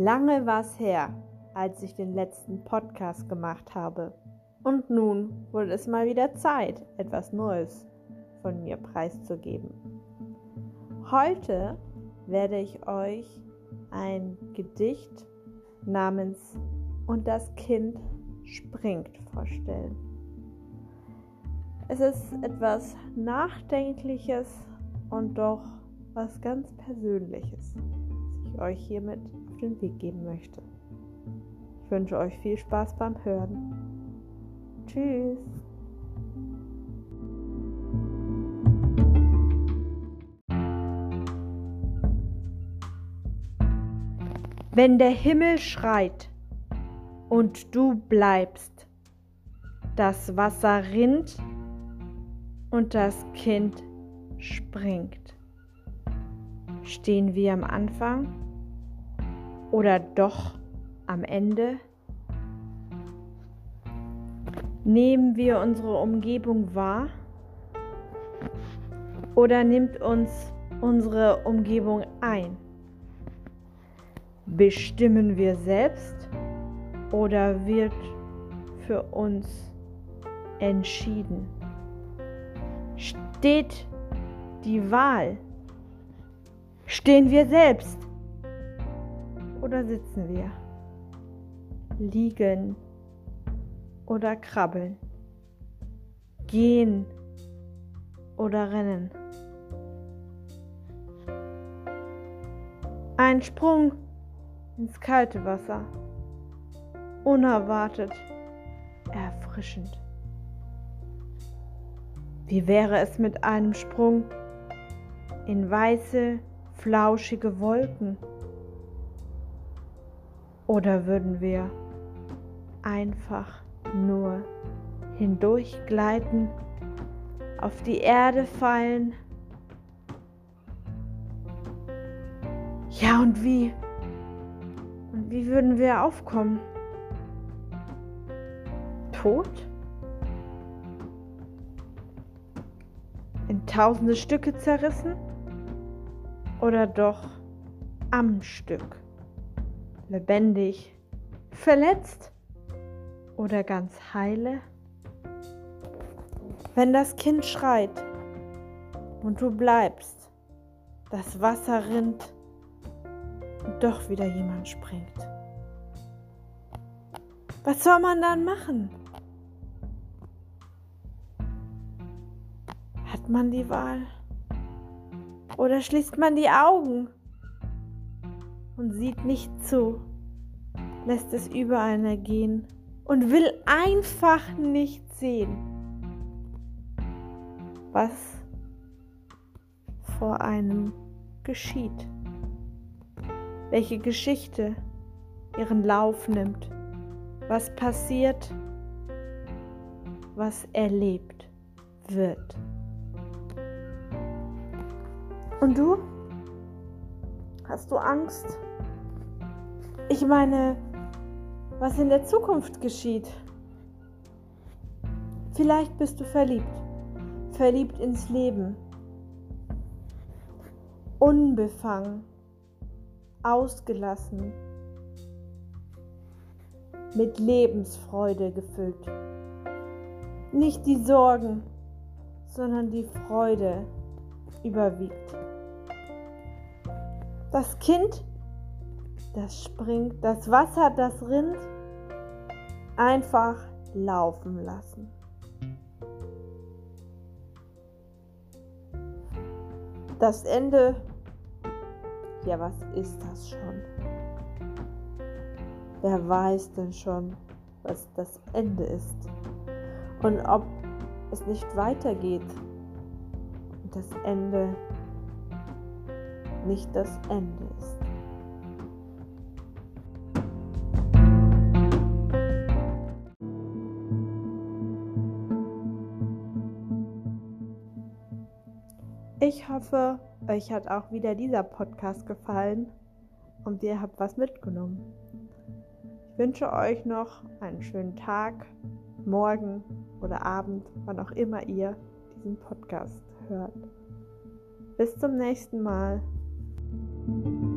Lange war es her, als ich den letzten Podcast gemacht habe. Und nun wurde es mal wieder Zeit, etwas Neues von mir preiszugeben. Heute werde ich euch ein Gedicht namens Und das Kind springt vorstellen. Es ist etwas Nachdenkliches und doch was ganz Persönliches, was ich euch hiermit den Weg geben möchte. Ich wünsche euch viel Spaß beim Hören. Tschüss. Wenn der Himmel schreit und du bleibst, das Wasser rinnt und das Kind springt. Stehen wir am Anfang? oder doch am Ende? Nehmen wir unsere Umgebung wahr oder nimmt uns unsere Umgebung ein? Bestimmen wir selbst oder wird für uns entschieden? Steht die Wahl? Stehen wir selbst oder sitzen wir? Liegen oder krabbeln? Gehen oder rennen? Ein Sprung ins kalte Wasser. Unerwartet, erfrischend. Wie wäre es mit einem Sprung in weiße, flauschige Wolken? Oder würden wir einfach nur hindurchgleiten, auf die Erde fallen? Ja, und wie? Und wie würden wir aufkommen? Tot? In tausende Stücke zerrissen? Oder doch am Stück? lebendig, verletzt oder ganz heile? Wenn das Kind schreit und du bleibst, das Wasser rinnt und doch wieder jemand springt. Was soll man dann machen? Man die Wahl? Oder schließt man die Augen? und sieht nicht zu, lässt es über einen ergehen und will einfach nicht sehen, was vor einem geschieht, welche Geschichte ihren Lauf nimmt, was passiert, was erlebt wird. Und du? Hast du Angst? Ich meine, was in der Zukunft geschieht. Vielleicht bist du verliebt, verliebt ins Leben, unbefangen, ausgelassen, mit Lebensfreude gefüllt. Nicht die Sorgen, sondern die Freude überwiegt. Das Kind das springt, das Wasser, das rinnt, einfach laufen lassen. Das Ende, ja, was ist das schon? Wer weiß denn schon, was das Ende ist? Und ob es nicht weitergeht und das Ende nicht das Ende ist. Ich hoffe, euch hat auch wieder dieser Podcast gefallen und ihr habt was mitgenommen. Ich wünsche euch noch einen schönen Tag, morgen oder Abend, wann auch immer ihr diesen Podcast hört. Bis zum nächsten Mal. Thank you.